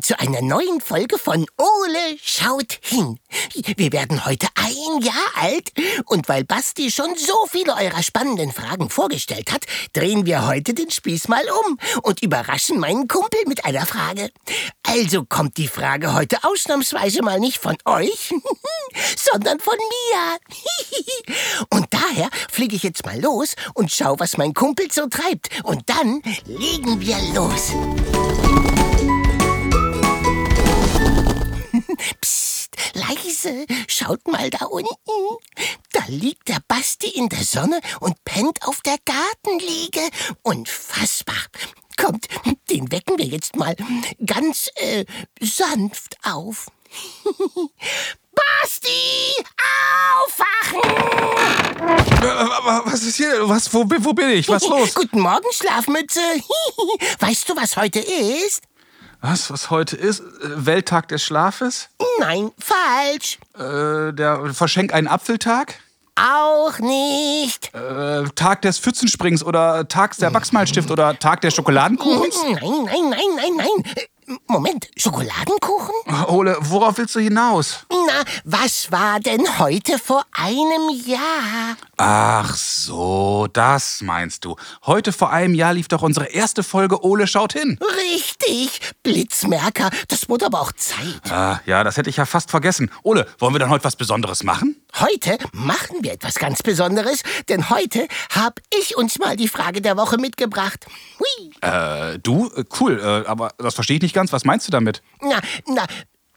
Willkommen zu einer neuen Folge von Ole schaut hin. Wir werden heute ein Jahr alt und weil Basti schon so viele eurer spannenden Fragen vorgestellt hat, drehen wir heute den Spieß mal um und überraschen meinen Kumpel mit einer Frage. Also kommt die Frage heute ausnahmsweise mal nicht von euch, sondern von mir. Und daher fliege ich jetzt mal los und schau, was mein Kumpel so treibt. Und dann legen wir los. Psst, leise, schaut mal da unten. Da liegt der Basti in der Sonne und pennt auf der Gartenliege. Unfassbar. Kommt, den wecken wir jetzt mal ganz äh, sanft auf. Basti, aufwachen! Was ist hier? Was, wo, wo bin ich? Was ist los? Guten Morgen, Schlafmütze. Weißt du, was heute ist? Was, was heute ist? Äh, Welttag des Schlafes? Nein, falsch. Äh, der Verschenk einen Apfeltag? Auch nicht. Äh, Tag des Pfützensprings oder Tag der Wachsmalstift oder Tag der Schokoladenkuchens? Nein, nein, nein, nein, nein. Moment, Schokoladenkuchen? Ole, worauf willst du hinaus? Na, was war denn heute vor einem Jahr? Ach so, das meinst du. Heute vor einem Jahr lief doch unsere erste Folge Ole schaut hin. Richtig, Blitzmerker. Das wurde aber auch Zeit. Ah, ja, das hätte ich ja fast vergessen. Ole, wollen wir dann heute was Besonderes machen? Heute machen wir etwas ganz Besonderes, denn heute habe ich uns mal die Frage der Woche mitgebracht. Hui. Äh, du? Äh, Cool, äh, aber das verstehe ich nicht ganz. Was meinst du damit? Na, na,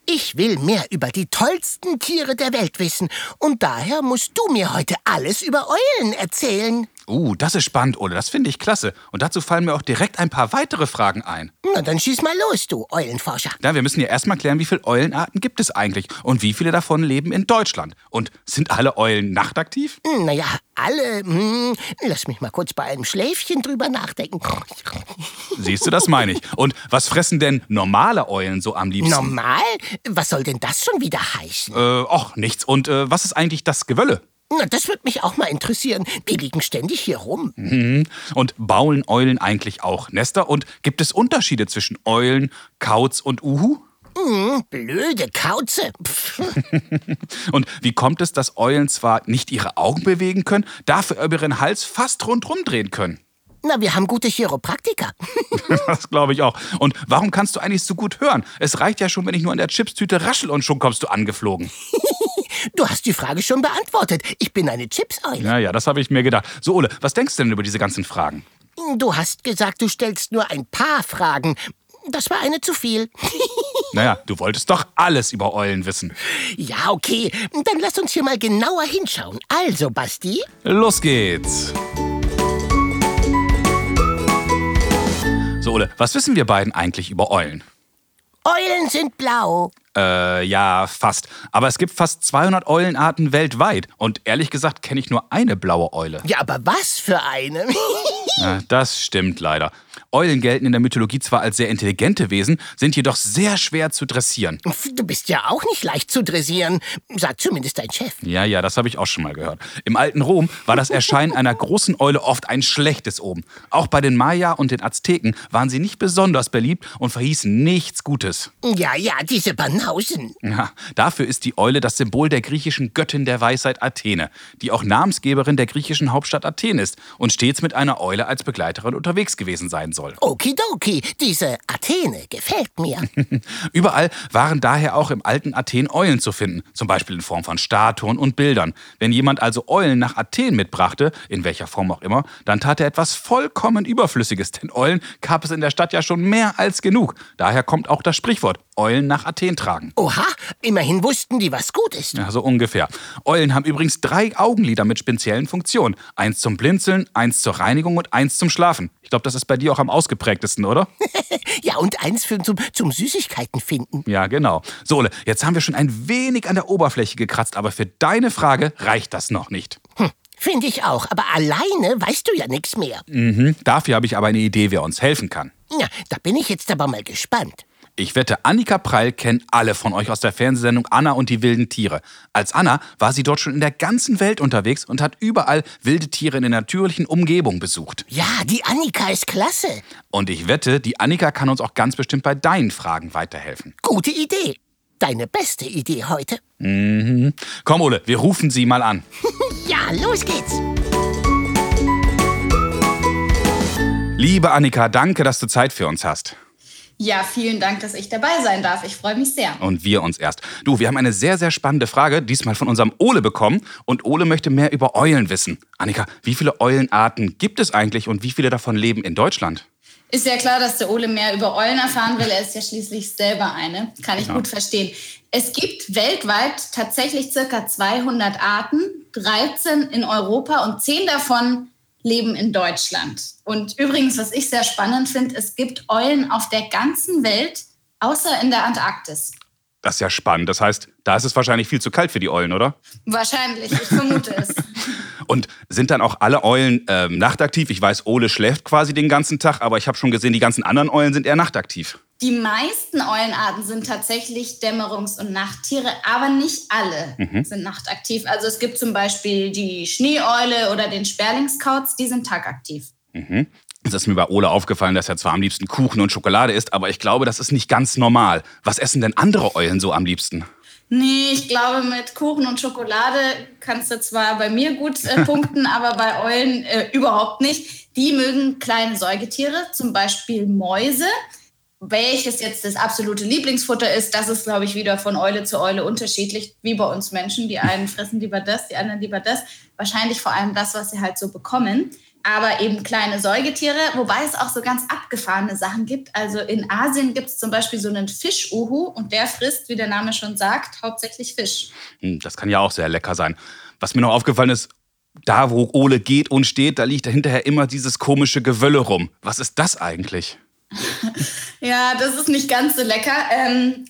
ich will mehr über die tollsten Tiere der Welt wissen. Und daher musst du mir heute alles über Eulen erzählen. Uh, das ist spannend, Ole. Das finde ich klasse. Und dazu fallen mir auch direkt ein paar weitere Fragen ein. Na, dann schieß mal los, du Eulenforscher. Ja, wir müssen ja erstmal klären, wie viele Eulenarten gibt es eigentlich und wie viele davon leben in Deutschland. Und sind alle Eulen nachtaktiv? Naja, alle. Hm, lass mich mal kurz bei einem Schläfchen drüber nachdenken. Siehst du, das meine ich. Und was fressen denn normale Eulen so am liebsten? Normal? Was soll denn das schon wieder heißen? äh, och, nichts. Und äh, was ist eigentlich das Gewölle? Na, das würde mich auch mal interessieren. Die liegen ständig hier rum. Mhm. Und bauen Eulen eigentlich auch Nester? Und gibt es Unterschiede zwischen Eulen, Kauz und Uhu? Hm, blöde Kauze. Und wie kommt es, dass Eulen zwar nicht ihre Augen bewegen können, dafür aber ihren Hals fast rundrum drehen können? Na, wir haben gute Chiropraktiker. Das glaube ich auch. Und warum kannst du eigentlich so gut hören? Es reicht ja schon, wenn ich nur an der Chipstüte raschel und schon kommst du angeflogen. Du hast die Frage schon beantwortet. Ich bin eine Chipseule. Ja, ja, das habe ich mir gedacht. So, Ole, was denkst du denn über diese ganzen Fragen? Du hast gesagt, du stellst nur ein paar Fragen. Das war eine zu viel. Naja, du wolltest doch alles über Eulen wissen. Ja, okay. Dann lass uns hier mal genauer hinschauen. Also, Basti, Los geht's. So, Ole, was wissen wir beiden eigentlich über Eulen? Eulen sind blau. Äh, ja, fast. Aber es gibt fast 200 Eulenarten weltweit. Und ehrlich gesagt kenne ich nur eine blaue Eule. Ja, aber was für eine? Das stimmt leider. Eulen gelten in der Mythologie zwar als sehr intelligente Wesen, sind jedoch sehr schwer zu dressieren. Du bist ja auch nicht leicht zu dressieren, sagt zumindest dein Chef. Ja, ja, das habe ich auch schon mal gehört. Im alten Rom war das Erscheinen einer großen Eule oft ein schlechtes Omen. Auch bei den Maya und den Azteken waren sie nicht besonders beliebt und verhießen nichts Gutes. Ja, ja, diese Banausen. Ja, dafür ist die Eule das Symbol der griechischen Göttin der Weisheit Athene, die auch Namensgeberin der griechischen Hauptstadt Athen ist und stets mit einer Eule als Begleiterin unterwegs gewesen sein soll. Okidoki, diese Athene gefällt mir. Überall waren daher auch im alten Athen Eulen zu finden, zum Beispiel in Form von Statuen und Bildern. Wenn jemand also Eulen nach Athen mitbrachte, in welcher Form auch immer, dann tat er etwas vollkommen Überflüssiges, denn Eulen gab es in der Stadt ja schon mehr als genug. Daher kommt auch das Sprichwort Eulen nach Athen tragen. Oha, immerhin wussten die, was gut ist. Ja, so ungefähr. Eulen haben übrigens drei Augenlider mit speziellen Funktionen. Eins zum Blinzeln, eins zur Reinigung und eins zum Schlafen. Ich glaube, das ist bei dir auch am ausgeprägtesten, oder? Ja, und eins für zum, zum Süßigkeiten finden. Ja, genau. So, Ole, jetzt haben wir schon ein wenig an der Oberfläche gekratzt, aber für deine Frage reicht das noch nicht. Hm, Finde ich auch, aber alleine weißt du ja nichts mehr. Mhm. Dafür habe ich aber eine Idee, wer uns helfen kann. Ja, da bin ich jetzt aber mal gespannt. Ich wette, Annika Preil kennen alle von euch aus der Fernsehsendung Anna und die wilden Tiere. Als Anna war sie dort schon in der ganzen Welt unterwegs und hat überall wilde Tiere in der natürlichen Umgebung besucht. Ja, die Annika ist klasse. Und ich wette, die Annika kann uns auch ganz bestimmt bei deinen Fragen weiterhelfen. Gute Idee. Deine beste Idee heute. Mhm. Komm, Ole, wir rufen sie mal an. ja, los geht's. Liebe Annika, danke, dass du Zeit für uns hast. Ja, vielen Dank, dass ich dabei sein darf. Ich freue mich sehr. Und wir uns erst. Du, wir haben eine sehr, sehr spannende Frage, diesmal von unserem Ole bekommen. Und Ole möchte mehr über Eulen wissen. Annika, wie viele Eulenarten gibt es eigentlich und wie viele davon leben in Deutschland? Ist ja klar, dass der Ole mehr über Eulen erfahren will. Er ist ja schließlich selber eine. Kann ich ja. gut verstehen. Es gibt weltweit tatsächlich circa 200 Arten, 13 in Europa und 10 davon leben in Deutschland. Und übrigens, was ich sehr spannend finde, es gibt Eulen auf der ganzen Welt, außer in der Antarktis. Das ist ja spannend. Das heißt, da ist es wahrscheinlich viel zu kalt für die Eulen, oder? Wahrscheinlich, ich vermute es. Und sind dann auch alle Eulen ähm, nachtaktiv? Ich weiß, Ole schläft quasi den ganzen Tag, aber ich habe schon gesehen, die ganzen anderen Eulen sind eher nachtaktiv. Die meisten Eulenarten sind tatsächlich Dämmerungs- und Nachttiere, aber nicht alle mhm. sind nachtaktiv. Also es gibt zum Beispiel die Schneeeule oder den Sperlingskauz, die sind tagaktiv. Mhm. Es ist mir bei Ole aufgefallen, dass er zwar am liebsten Kuchen und Schokolade isst, aber ich glaube, das ist nicht ganz normal. Was essen denn andere Eulen so am liebsten? Nee, ich glaube, mit Kuchen und Schokolade kannst du zwar bei mir gut äh, punkten, aber bei Eulen äh, überhaupt nicht. Die mögen kleine Säugetiere, zum Beispiel Mäuse. Welches jetzt das absolute Lieblingsfutter ist, das ist, glaube ich, wieder von Eule zu Eule unterschiedlich, wie bei uns Menschen. Die einen fressen lieber das, die anderen lieber das. Wahrscheinlich vor allem das, was sie halt so bekommen aber eben kleine Säugetiere, wobei es auch so ganz abgefahrene Sachen gibt. Also in Asien gibt es zum Beispiel so einen Fisch-Uhu und der frisst, wie der Name schon sagt, hauptsächlich Fisch. Hm, das kann ja auch sehr lecker sein. Was mir noch aufgefallen ist, da wo Ole geht und steht, da liegt dahinterher immer dieses komische Gewölle rum. Was ist das eigentlich? ja, das ist nicht ganz so lecker. Ähm,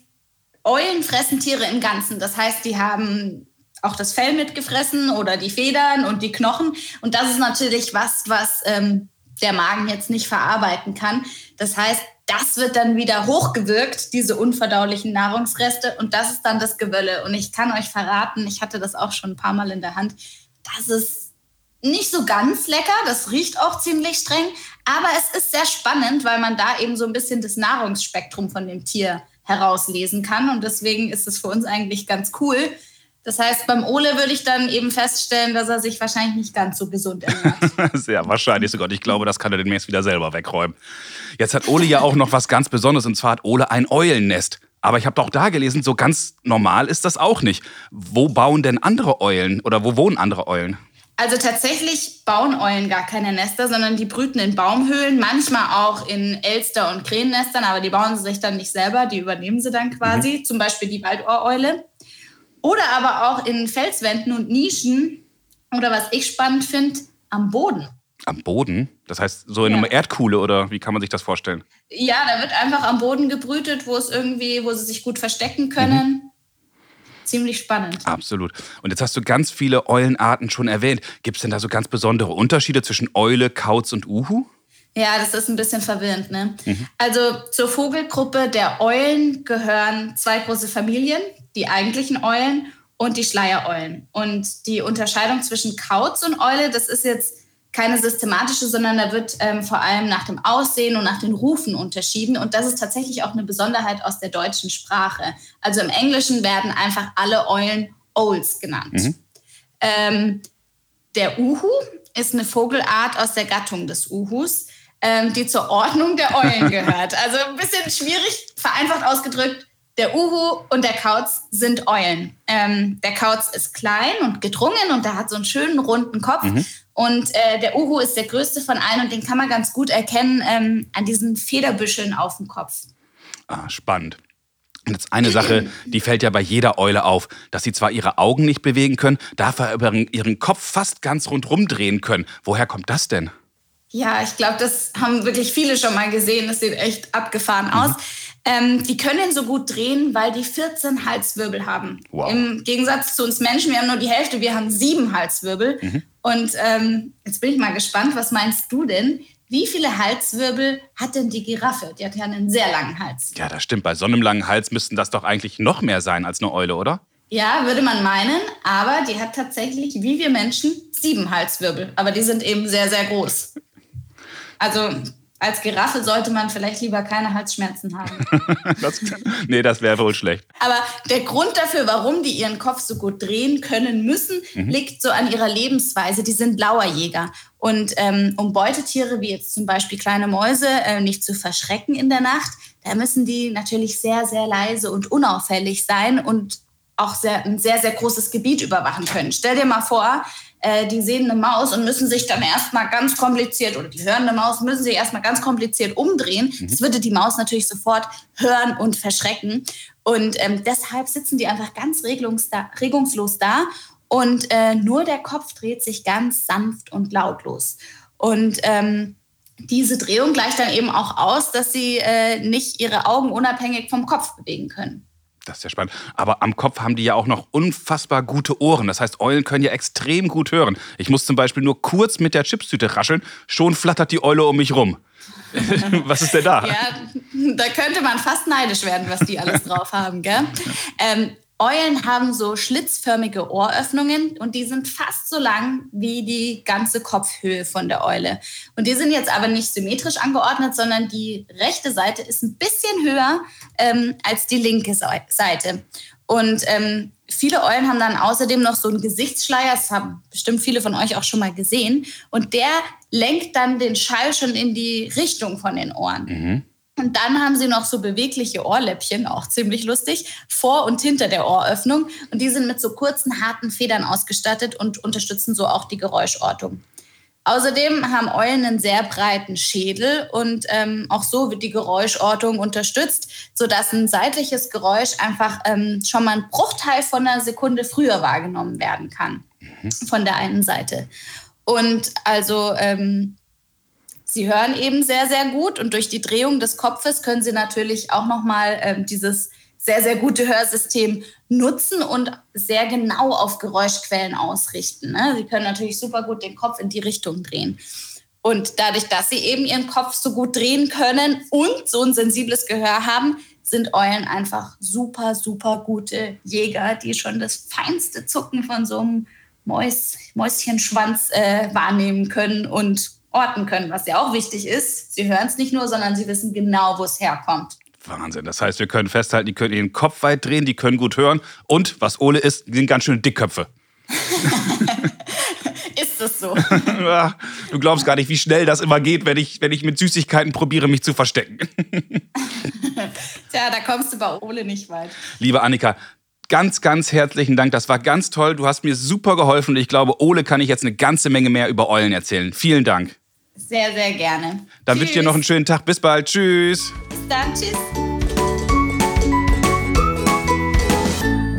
Eulen fressen Tiere im Ganzen. Das heißt, die haben auch das Fell mitgefressen oder die Federn und die Knochen. Und das ist natürlich was, was ähm, der Magen jetzt nicht verarbeiten kann. Das heißt, das wird dann wieder hochgewirkt, diese unverdaulichen Nahrungsreste. Und das ist dann das Gewölle. Und ich kann euch verraten, ich hatte das auch schon ein paar Mal in der Hand, das ist nicht so ganz lecker, das riecht auch ziemlich streng, aber es ist sehr spannend, weil man da eben so ein bisschen das Nahrungsspektrum von dem Tier herauslesen kann. Und deswegen ist es für uns eigentlich ganz cool, das heißt, beim Ole würde ich dann eben feststellen, dass er sich wahrscheinlich nicht ganz so gesund ernährt. Sehr wahrscheinlich sogar. Ich glaube, das kann er demnächst wieder selber wegräumen. Jetzt hat Ole ja auch noch was ganz Besonderes und zwar hat Ole ein Eulennest. Aber ich habe doch da gelesen, so ganz normal ist das auch nicht. Wo bauen denn andere Eulen oder wo wohnen andere Eulen? Also tatsächlich bauen Eulen gar keine Nester, sondern die brüten in Baumhöhlen, manchmal auch in Elster- und Krähennestern, aber die bauen sie sich dann nicht selber, die übernehmen sie dann quasi, mhm. zum Beispiel die Waldohreule. Oder aber auch in Felswänden und Nischen. Oder was ich spannend finde, am Boden. Am Boden? Das heißt, so in ja. einer Erdkuhle oder wie kann man sich das vorstellen? Ja, da wird einfach am Boden gebrütet, wo es irgendwie, wo sie sich gut verstecken können. Mhm. Ziemlich spannend. Absolut. Und jetzt hast du ganz viele Eulenarten schon erwähnt. Gibt es denn da so ganz besondere Unterschiede zwischen Eule, Kauz und Uhu? Ja, das ist ein bisschen verwirrend. Ne? Mhm. Also zur Vogelgruppe der Eulen gehören zwei große Familien, die eigentlichen Eulen und die Schleiereulen. Und die Unterscheidung zwischen Kauz und Eule, das ist jetzt keine systematische, sondern da wird ähm, vor allem nach dem Aussehen und nach den Rufen unterschieden. Und das ist tatsächlich auch eine Besonderheit aus der deutschen Sprache. Also im Englischen werden einfach alle Eulen Owls genannt. Mhm. Ähm, der Uhu ist eine Vogelart aus der Gattung des Uhus ähm, die zur Ordnung der Eulen gehört. Also ein bisschen schwierig, vereinfacht ausgedrückt. Der Uhu und der Kauz sind Eulen. Ähm, der Kauz ist klein und gedrungen und der hat so einen schönen runden Kopf. Mhm. Und äh, der Uhu ist der größte von allen und den kann man ganz gut erkennen ähm, an diesen Federbüscheln auf dem Kopf. Ah, spannend. Und jetzt eine Sache, die fällt ja bei jeder Eule auf, dass sie zwar ihre Augen nicht bewegen können, dafür aber ihren Kopf fast ganz rundrum drehen können. Woher kommt das denn? Ja, ich glaube, das haben wirklich viele schon mal gesehen. Das sieht echt abgefahren mhm. Ähm, die können so gut drehen, weil die 14 Halswirbel haben. Wow. Im Gegensatz zu uns Menschen, wir haben nur die Hälfte, wir haben sieben Halswirbel. Mhm. Und ähm, jetzt bin ich mal gespannt, was meinst du denn? wie viele Halswirbel hat denn die Giraffe? Die hat ja einen sehr langen Hals. Ja, das stimmt. Bei so einem langen Hals müssten das doch eigentlich noch mehr sein als eine Eule, oder? Ja, würde man meinen, aber die hat tatsächlich, wie wir Menschen, sieben Halswirbel. Aber die sind eben sehr, sehr groß. Also als Giraffe sollte man vielleicht lieber keine Halsschmerzen haben. das, nee, das wäre wohl schlecht. Aber der Grund dafür, warum die ihren Kopf so gut drehen können müssen, mhm. liegt so an ihrer Lebensweise. Die sind Lauerjäger. Und ähm, um Beutetiere wie jetzt zum Beispiel kleine Mäuse äh, nicht zu verschrecken in der Nacht, da müssen die natürlich sehr, sehr leise und unauffällig sein und auch sehr, ein sehr, sehr großes Gebiet überwachen können. Stell dir mal vor, äh, die sehen eine Maus und müssen sich dann erstmal ganz kompliziert, oder die hören eine Maus, müssen sich erstmal ganz kompliziert umdrehen. Mhm. Das würde die Maus natürlich sofort hören und verschrecken. Und ähm, deshalb sitzen die einfach ganz regungslos da und äh, nur der Kopf dreht sich ganz sanft und lautlos. Und ähm, diese Drehung gleicht dann eben auch aus, dass sie äh, nicht ihre Augen unabhängig vom Kopf bewegen können. Das ist ja spannend. Aber am Kopf haben die ja auch noch unfassbar gute Ohren. Das heißt, Eulen können ja extrem gut hören. Ich muss zum Beispiel nur kurz mit der Chipstüte rascheln, schon flattert die Eule um mich rum. was ist denn da? Ja, da könnte man fast neidisch werden, was die alles drauf haben. Gell? Ähm, Eulen haben so schlitzförmige Ohröffnungen und die sind fast so lang wie die ganze Kopfhöhe von der Eule. Und die sind jetzt aber nicht symmetrisch angeordnet, sondern die rechte Seite ist ein bisschen höher ähm, als die linke Seite. Und ähm, viele Eulen haben dann außerdem noch so einen Gesichtsschleier, das haben bestimmt viele von euch auch schon mal gesehen. Und der lenkt dann den Schall schon in die Richtung von den Ohren. Mhm. Und dann haben sie noch so bewegliche Ohrläppchen, auch ziemlich lustig, vor und hinter der Ohröffnung. Und die sind mit so kurzen, harten Federn ausgestattet und unterstützen so auch die Geräuschortung. Außerdem haben Eulen einen sehr breiten Schädel und ähm, auch so wird die Geräuschortung unterstützt, sodass ein seitliches Geräusch einfach ähm, schon mal ein Bruchteil von einer Sekunde früher wahrgenommen werden kann mhm. von der einen Seite. Und also ähm, Sie hören eben sehr, sehr gut und durch die Drehung des Kopfes können Sie natürlich auch nochmal ähm, dieses sehr, sehr gute Hörsystem nutzen und sehr genau auf Geräuschquellen ausrichten. Ne? Sie können natürlich super gut den Kopf in die Richtung drehen. Und dadurch, dass sie eben ihren Kopf so gut drehen können und so ein sensibles Gehör haben, sind Eulen einfach super, super gute Jäger, die schon das feinste Zucken von so einem Mäus, Mäuschenschwanz äh, wahrnehmen können und orten können, was ja auch wichtig ist. Sie hören es nicht nur, sondern sie wissen genau, wo es herkommt. Wahnsinn. Das heißt, wir können festhalten, die können ihren Kopf weit drehen, die können gut hören. Und was Ole ist, sind ganz schön Dickköpfe. ist das so? du glaubst gar nicht, wie schnell das immer geht, wenn ich, wenn ich mit Süßigkeiten probiere, mich zu verstecken. Tja, da kommst du bei Ole nicht weit. Liebe Annika, ganz, ganz herzlichen Dank. Das war ganz toll. Du hast mir super geholfen. Ich glaube, Ole kann ich jetzt eine ganze Menge mehr über Eulen erzählen. Vielen Dank. Sehr, sehr gerne. Dann wünsche ich dir noch einen schönen Tag. Bis bald. Tschüss. Bis dann. Tschüss.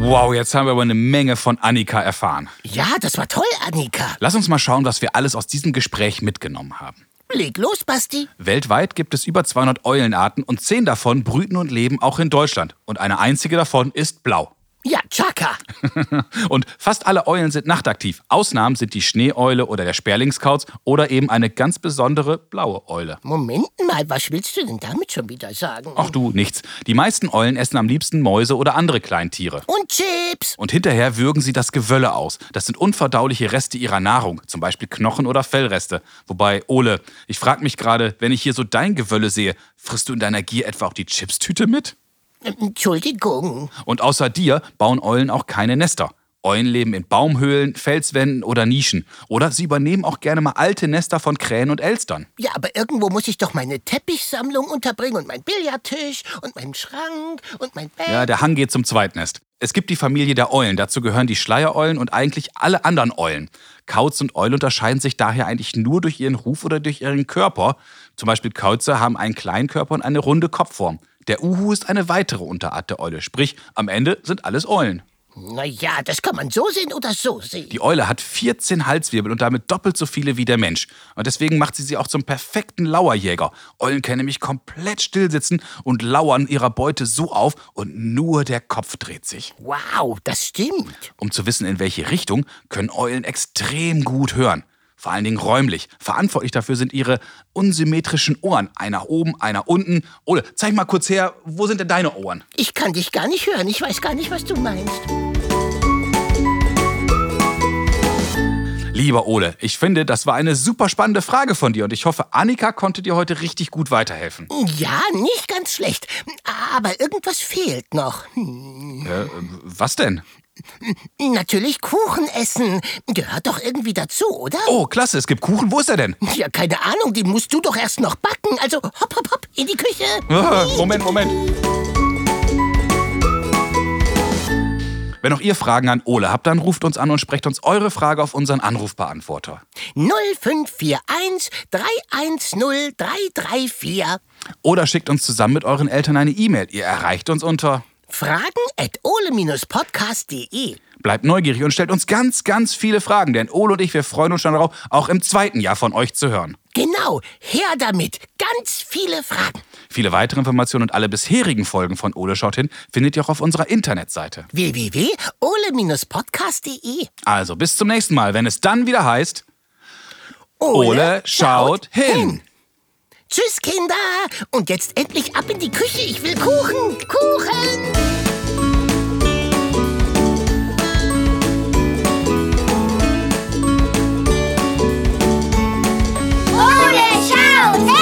Wow, jetzt haben wir aber eine Menge von Annika erfahren. Ja, das war toll, Annika. Lass uns mal schauen, was wir alles aus diesem Gespräch mitgenommen haben. Leg los, Basti. Weltweit gibt es über 200 Eulenarten und zehn davon brüten und leben auch in Deutschland. Und eine einzige davon ist blau. Ja, Chaka. und fast alle Eulen sind nachtaktiv. Ausnahmen sind die Schneeeule oder der Sperlingskauz oder eben eine ganz besondere blaue Eule. Moment mal, was willst du denn damit schon wieder sagen? Ach du, nichts. Die meisten Eulen essen am liebsten Mäuse oder andere Kleintiere. Und Chips. Und hinterher würgen sie das Gewölle aus. Das sind unverdauliche Reste ihrer Nahrung, zum Beispiel Knochen oder Fellreste. Wobei, Ole, ich frage mich gerade, wenn ich hier so dein Gewölle sehe, frisst du in deiner Gier etwa auch die Chipstüte mit? Entschuldigung. Und außer dir bauen Eulen auch keine Nester. Eulen leben in Baumhöhlen, Felswänden oder Nischen. Oder sie übernehmen auch gerne mal alte Nester von Krähen und Elstern. Ja, aber irgendwo muss ich doch meine Teppichsammlung unterbringen und mein Billardtisch und meinen Schrank und mein Bett. Ja, der Hang geht zum Zweitnest. Es gibt die Familie der Eulen. Dazu gehören die Schleiereulen und eigentlich alle anderen Eulen. Kauz und Eule unterscheiden sich daher eigentlich nur durch ihren Ruf oder durch ihren Körper. Zum Beispiel Kauze haben einen kleinen Körper und eine runde Kopfform. Der Uhu ist eine weitere Unterart der Eule, sprich am Ende sind alles Eulen. Naja, das kann man so sehen oder so sehen. Die Eule hat 14 Halswirbel und damit doppelt so viele wie der Mensch. Und deswegen macht sie sie auch zum perfekten Lauerjäger. Eulen können nämlich komplett stillsitzen und lauern ihrer Beute so auf und nur der Kopf dreht sich. Wow, das stimmt. Um zu wissen, in welche Richtung, können Eulen extrem gut hören. Vor allen Dingen räumlich. Verantwortlich dafür sind ihre unsymmetrischen Ohren. Einer oben, einer unten. Ole, zeig mal kurz her, wo sind denn deine Ohren? Ich kann dich gar nicht hören. Ich weiß gar nicht, was du meinst. Lieber Ole, ich finde, das war eine super spannende Frage von dir und ich hoffe, Annika konnte dir heute richtig gut weiterhelfen. Ja, nicht ganz schlecht. Aber irgendwas fehlt noch. Hm. Äh, was denn? Natürlich Kuchen essen. Gehört doch irgendwie dazu, oder? Oh, klasse, es gibt Kuchen. Wo ist er denn? Ja, keine Ahnung, die musst du doch erst noch backen. Also hopp, hopp, hopp, in die Küche. Ah, Moment, Moment. Wenn auch ihr Fragen an Ole habt, dann ruft uns an und sprecht uns eure Frage auf unseren Anrufbeantworter. 0541 310 334. Oder schickt uns zusammen mit euren Eltern eine E-Mail. Ihr erreicht uns unter Fragen at ole-podcast.de. Bleibt neugierig und stellt uns ganz, ganz viele Fragen, denn Ole und ich, wir freuen uns schon darauf, auch im zweiten Jahr von euch zu hören. Genau, her damit. Ganz viele Fragen. Viele weitere Informationen und alle bisherigen Folgen von Ole schaut hin findet ihr auch auf unserer Internetseite. www.ole-podcast.de. Also bis zum nächsten Mal, wenn es dann wieder heißt Ole schaut hin. Tschüss, Kinder! Und jetzt endlich ab in die Küche. Ich will Kuchen! Kuchen! Schau!